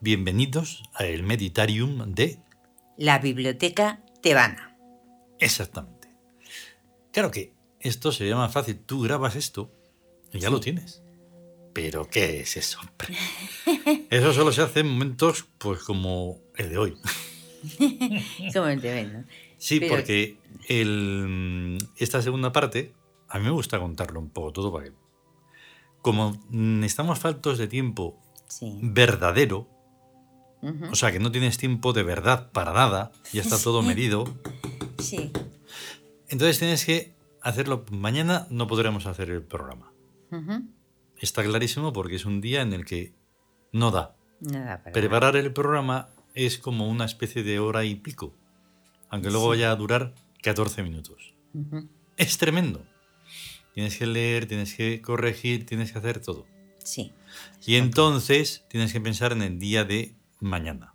Bienvenidos a el Meditarium de... La Biblioteca Tebana. Exactamente. Claro que esto sería más fácil. Tú grabas esto y ya lo tienes. Pero ¿qué es eso? hombre? Eso solo se hace en momentos pues como el de hoy. Como el TV, ¿no? Sí, Pero- porque el- esta segunda parte, a mí me gusta contarlo un poco todo para que... Como mm, estamos faltos de tiempo Sí. verdadero, O sea que no tienes tiempo de verdad para nada, ya está todo medido, Sí. entonces tienes que hacerlo. Mañana no podremos hacer el programa. Está clarísimo porque es un día en el que no da. Para Preparar el programa es como una especie de hora y pico, aunque luego vaya a durar 14 minutos. Ujú. Es tremendo. Tienes que leer, tienes que corregir, tienes que hacer todo. Sí. Y entonces tienes que pensar en el día de mañana.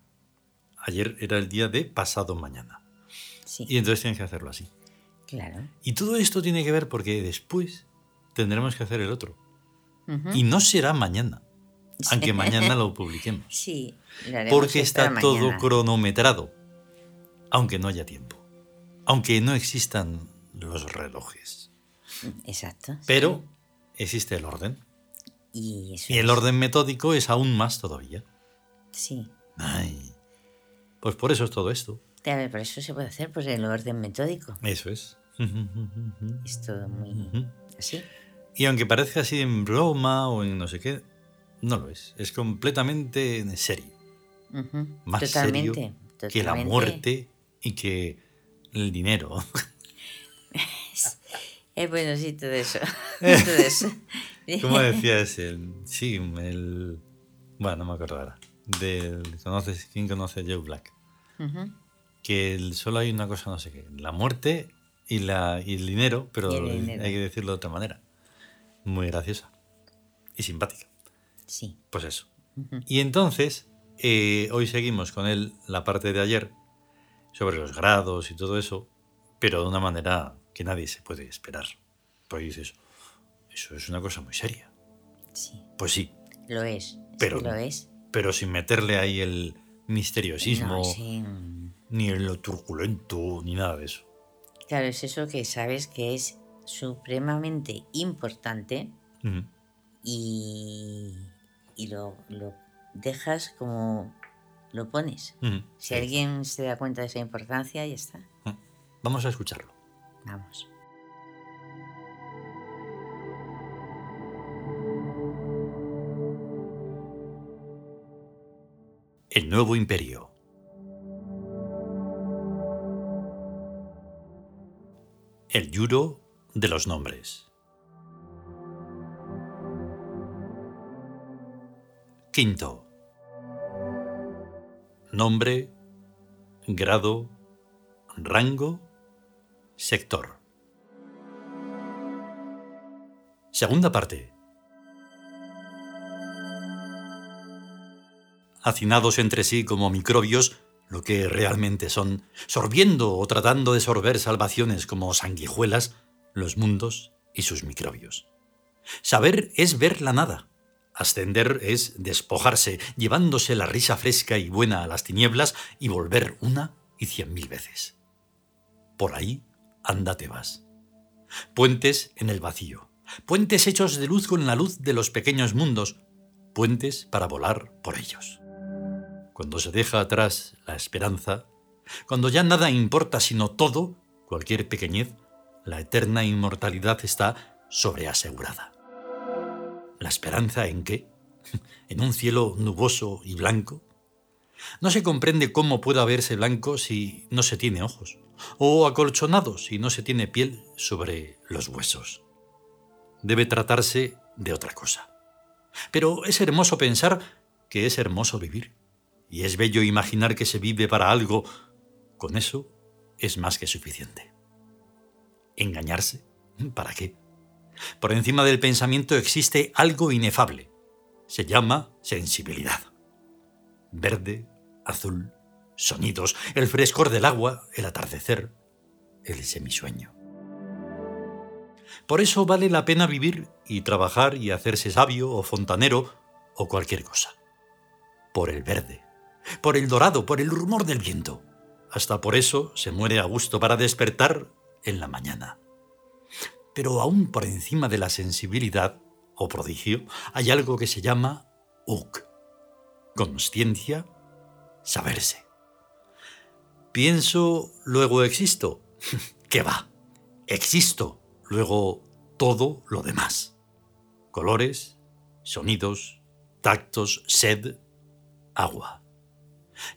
Ayer era el día de pasado mañana. Sí. Y entonces tienes que hacerlo así. Claro. Y todo esto tiene que ver porque después tendremos que hacer el otro. Y no será mañana, aunque mañana lo publiquemos. Sí. lo Porque está todo mañana. cronometrado, aunque no haya tiempo. Aunque no existan los relojes. Exacto. sí. Pero existe el orden. Y eso Y el es- orden metódico es aún más todavía. Sí. Ay. Pues por eso es todo esto. Claro, por eso se puede hacer por el orden metódico. Eso es. Es todo muy así. Y aunque parezca así en broma o en no sé qué, no lo es. Es completamente en serio. Más totalmente. serio que la muerte y que el dinero. Es bueno, sí, todo eso. todo eso. ¿Cómo decías? El, sí, el... Bueno, no me acuerdo ahora. Del, ¿conoces, ¿Quién conoce a Joe Black? Ujú. Que el- solo hay una cosa, no sé qué. La muerte y, la, y el dinero, pero el dinero. hay que decirlo de otra manera. Muy graciosa. Y simpática. Sí. Pues eso. Ujú. Y entonces, eh, hoy seguimos con él la parte de ayer sobre los grados y todo eso, pero de una manera que nadie se puede esperar. Pues dices, eso es una cosa muy seria. Sí. Pues sí, Lo es. Pero- lo es. Pero sin meterle ahí el misteriosismo, No, sí, mm. ni en lo turbulento, ni nada de eso. Claro, es eso que sabes que es supremamente importante y, y lo, lo dejas como lo pones. Si Sí. alguien se da cuenta de esa importancia, ya está. Vamos a escucharlo. Vamos. El nuevo imperio. El yuro de los nombres. Quinto. Nombre, grado, rango, sector. Segunda parte. Hacinados entre sí como microbios, lo que realmente son, sorbiendo o tratando de sorber salvaciones como sanguijuelas, los mundos y sus microbios. Saber es ver la nada. Ascender es despojarse, llevándose la risa fresca y buena a las tinieblas y volver una y cien mil veces. Por ahí, ándate vas. Puentes en el vacío. Puentes hechos de luz con la luz de los pequeños mundos. Puentes para volar por ellos cuando se deja atrás la esperanza, cuando ya nada importa sino todo, cualquier pequeñez, la eterna inmortalidad está sobreasegurada. ¿La esperanza en qué? ¿En un cielo nuboso y blanco? No se comprende cómo pueda verse blanco si no se tiene ojos, o acolchonado si no se tiene piel sobre los huesos. Debe tratarse de otra cosa. Pero es hermoso pensar que es hermoso vivir y es bello imaginar que se vive para algo, con eso es más que suficiente. ¿Engañarse? ¿Para qué? Por encima del pensamiento existe algo inefable. Se llama sensibilidad. Verde, azul, sonidos, el frescor del agua, el atardecer, el semisueño. Por eso vale la pena vivir y trabajar y hacerse sabio o fontanero o cualquier cosa por el verde, por el dorado, por el rumor del viento. Hasta por eso se muere a gusto para despertar en la mañana. Pero aún por encima de la sensibilidad o prodigio hay algo que se llama UC. Consciencia, saberse. Pienso, luego existo. ¿Qué va? Existo, luego todo lo demás. Colores, sonidos, tactos, sed, agua.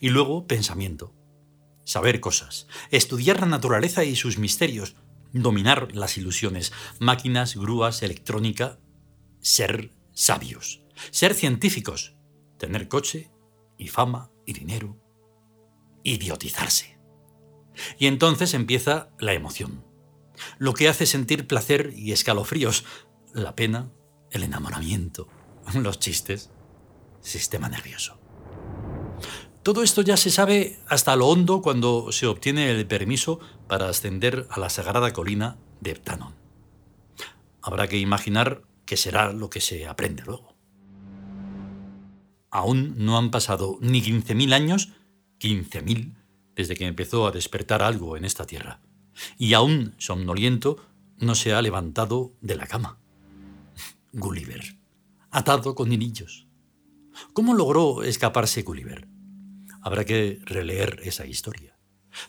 Y luego pensamiento. Saber cosas, estudiar la naturaleza y sus misterios, dominar las ilusiones, máquinas, grúas, electrónica, ser sabios, ser científicos, tener coche y fama y dinero, idiotizarse. Y entonces empieza la emoción, lo que hace sentir placer y escalofríos, la pena, el enamoramiento, los chistes, sistema nervioso. Todo esto ya se sabe hasta lo hondo cuando se obtiene el permiso para ascender a la sagrada colina de Eptanon. Habrá que imaginar qué será lo que se aprende luego. Aún no han pasado ni 15.000 años, 15.000, desde que empezó a despertar algo en esta tierra. Y aún somnoliento, no se ha levantado de la cama. Gulliver, atado con hinillos. ¿Cómo logró escaparse Gulliver? Habrá que releer esa historia.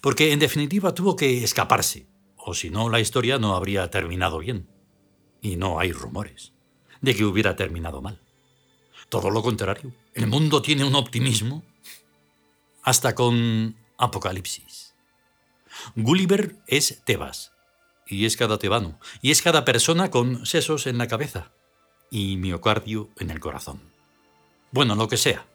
Porque en definitiva tuvo que escaparse, o si no la historia no habría terminado bien. Y no hay rumores de que hubiera terminado mal. Todo lo contrario, el mundo tiene un optimismo hasta con Apocalipsis. Gulliver es Tebas, y es cada tebano, y es cada persona con sesos en la cabeza y miocardio en el corazón. Bueno, lo que sea.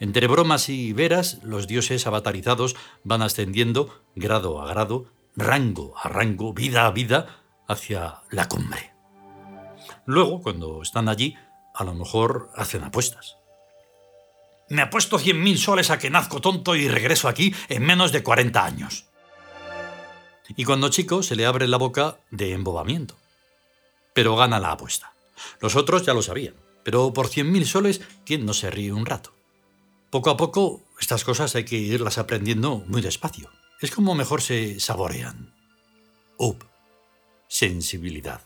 Entre bromas y veras, los dioses avatarizados van ascendiendo grado a grado, rango a rango, vida a vida, hacia la cumbre. Luego, cuando están allí, a lo mejor hacen apuestas. Me apuesto cien mil soles a que nazco tonto y regreso aquí en menos de 40 años. Y cuando chico se le abre la boca de embobamiento. Pero gana la apuesta. Los otros ya lo sabían, pero por cien mil soles, ¿quién no se ríe un rato? Poco a poco, estas cosas hay que irlas aprendiendo muy despacio. Es como mejor se saborean. Up. Sensibilidad.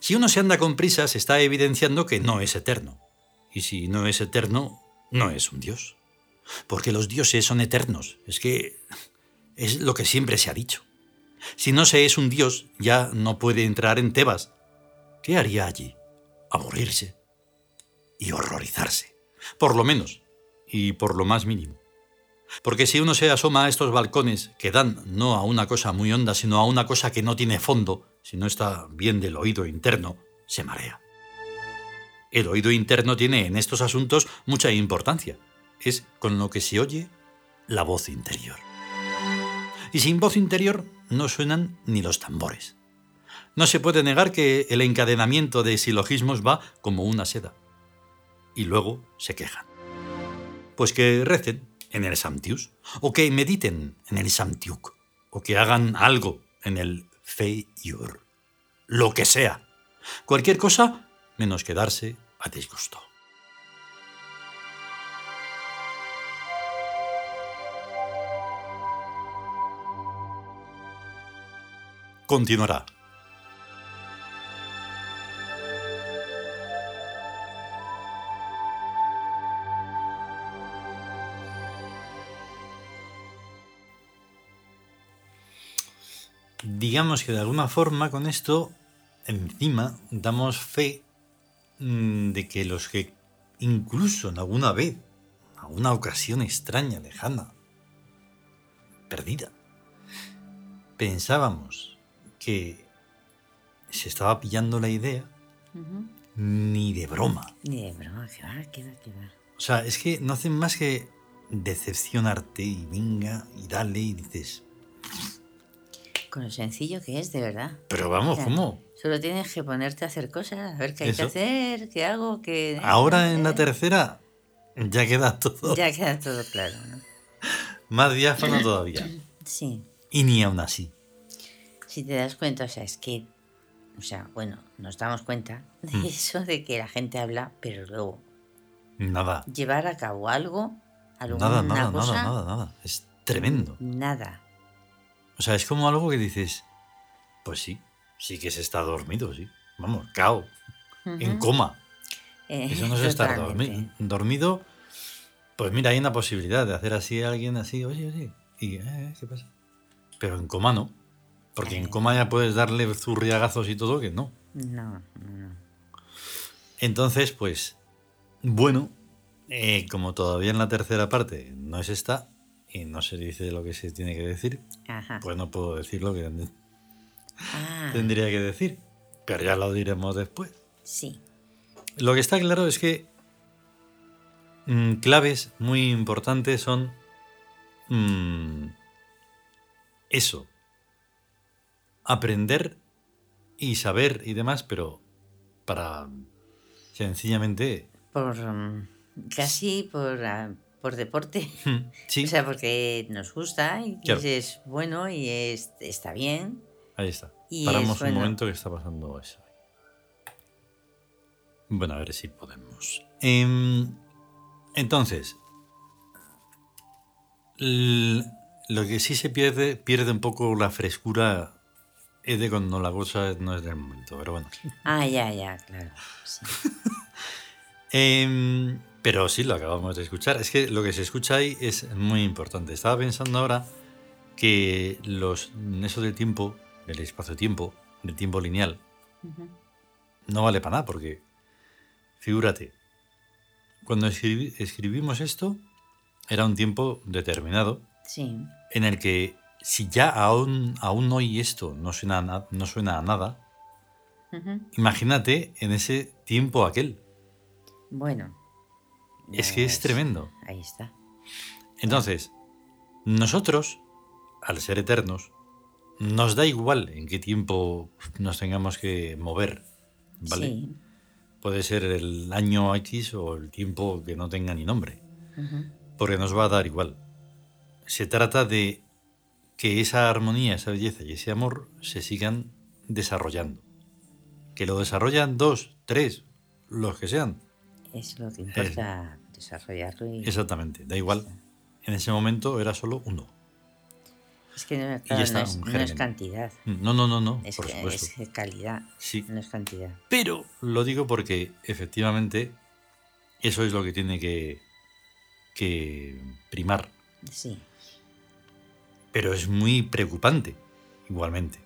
Si uno se anda con prisa, se está evidenciando que no es eterno. Y si no es eterno, no es un dios. Porque los dioses son eternos. Es que es lo que siempre se ha dicho. Si no se es un dios, ya no puede entrar en Tebas. ¿Qué haría allí? Aburrirse y horrorizarse. Por lo menos, y por lo más mínimo. Porque si uno se asoma a estos balcones que dan no a una cosa muy honda, sino a una cosa que no tiene fondo, si no está bien del oído interno, se marea. El oído interno tiene en estos asuntos mucha importancia. Es con lo que se oye la voz interior. Y sin voz interior no suenan ni los tambores. No se puede negar que el encadenamiento de silogismos va como una seda. Y luego se quejan. Pues que recen en el Samtius, o que mediten en el Samtiuk, o que hagan algo en el Feyur. Lo que sea. Cualquier cosa menos quedarse a disgusto. Continuará. Digamos que de alguna forma con esto, encima, damos fe mm, de que los que incluso en alguna vez, en alguna ocasión extraña, lejana, perdida, pensábamos que se estaba pillando la idea, ni de broma. Ni de broma, que va, que va, que va. O sea, es que no hacen más que decepcionarte y venga y dale y dices, con lo sencillo que es, de verdad. Pero vamos, ¿cómo? Solo tienes que ponerte a hacer cosas, a ver qué hay que hacer, qué hago, qué... Ahora en la tercera ya queda todo. Ya queda todo claro, ¿no? Más diáfano todavía. Sí. Y ni aún así. Si te das cuenta, o sea, es que, o sea, bueno, nos damos cuenta de mm. eso, de que la gente habla, pero luego Nada. llevar a cabo algo, alguna Nada, nada, cosa. nada, nada, nada. Es tremendo. Nada. O sea, es como algo que dices, pues sí, sí que se está dormido, sí. Vamos, cao, en coma. Eh, Eso no es estar dormi- dormido. Pues mira, hay una posibilidad de hacer así a alguien así, oye, oye, y eh, ¿qué pasa? Pero en coma no. Porque en Eh. coma ya puedes darle zurriagazos y todo, que no. No, no, no. Entonces, pues, bueno, eh, como todavía en la tercera parte no es esta, y no se dice lo que se tiene que decir, Ajá. pues no puedo decir lo que ah, tendría que decir. Pero ya lo diremos después. sí. Lo que está claro es que mm, claves muy importantes son mm, eso, aprender y saber y demás, pero para sencillamente... Por mm, casi por, ah, por deporte. Sí, O sea, porque nos gusta y Claro. es bueno y es, está bien. ahí está. y Paramos es un momento que está pasando eso. Bueno, a ver si podemos. Em, entonces, lo que sí se pierde, pierde un poco la frescura es de cuando la cosa no es del momento, pero bueno. Ah, ya, ya, claro. sí. Em, pero sí, lo acabamos de escuchar. Es que lo que se escucha ahí es muy importante. Estaba pensando ahora que los, eso del tiempo, del espacio-tiempo, del tiempo lineal, no vale para nada, porque figúrate, cuando escribi- escribimos esto, era un tiempo determinado Sí. en el que si ya aún, aún hoy esto no suena, a no suena a nada, imagínate en ese tiempo aquel. Bueno. Es que es tremendo. Ahí está. Entonces, nosotros, al ser eternos, nos da igual en qué tiempo nos tengamos que mover, ¿vale? Sí. Puede ser el año X o el tiempo que no tenga ni nombre. Porque nos va a dar igual. Se trata de que esa armonía, esa belleza y ese amor se sigan desarrollando. Que lo desarrollan dos, tres, los que sean. Es lo que importa desarrollarlo y Exactamente, da igual. En ese momento era solo uno. es que no, claro, está, no es, no cantidad, No, no, no, no, es, por que- supuesto. es calidad, Sí, no es cantidad. pero lo digo porque efectivamente eso es lo que tiene que, que primar. Sí. Pero es muy preocupante, igualmente.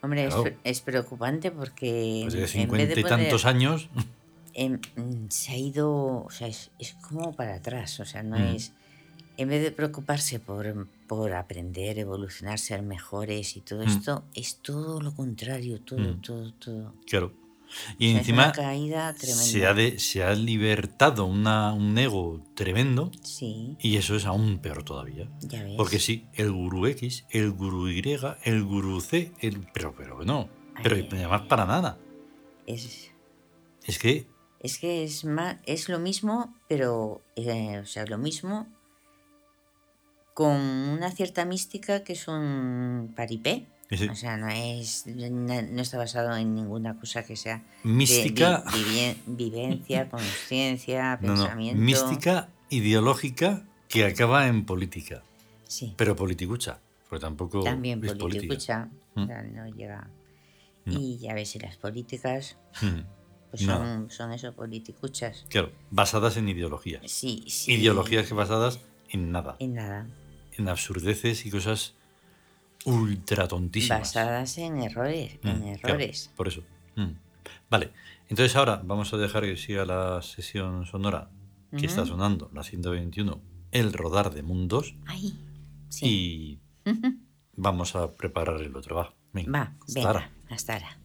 Hombre, es Claro. pre- es, preocupante porque Pues de en vez cincuenta de y tantos años, em, mm, se ha ido, o sea, es, es como para atrás, o sea, no Mm. es, en vez de preocuparse por, por aprender, evolucionar, ser mejores y todo Mm. esto, es todo lo contrario, todo, Mm. todo, todo. claro. O Y sea, encima una caída tremenda. se ha, de- se ha libertado una- un ego tremendo Sí, y eso es aún peor todavía. ya ves. Porque sí, el gurú X, el gurú Y, el gurú C, el, pero, pero no, pero Ay, además para nada. Es, Es que, es que es, más, es lo mismo, pero, eh, o sea, lo mismo con una cierta mística que es un paripé. O sea, no es no, no está basado en ninguna cosa que sea de mística, vi- vivencia, conciencia, no, pensamiento. mística ideológica que acaba en política, Sí, pero politicucha, porque tampoco también es política. politicucha, Mm. o sea, no llega. No. Y ya ves, y las políticas, Mm, pues son, son eso, politicuchas. Claro, basadas en ideologías. Sí, sí. Ideologías que basadas en nada, En nada. en absurdeces y cosas ultra tontísimas. Basadas en errores, Mm, en claro, errores. por eso. Mm. Vale, entonces ahora vamos a dejar que siga la sesión sonora que está sonando, la 121, el rodar de mundos, Ay, sí. y vamos a preparar el otro. Va, venga, Va, hasta venga, ahora. hasta ahora.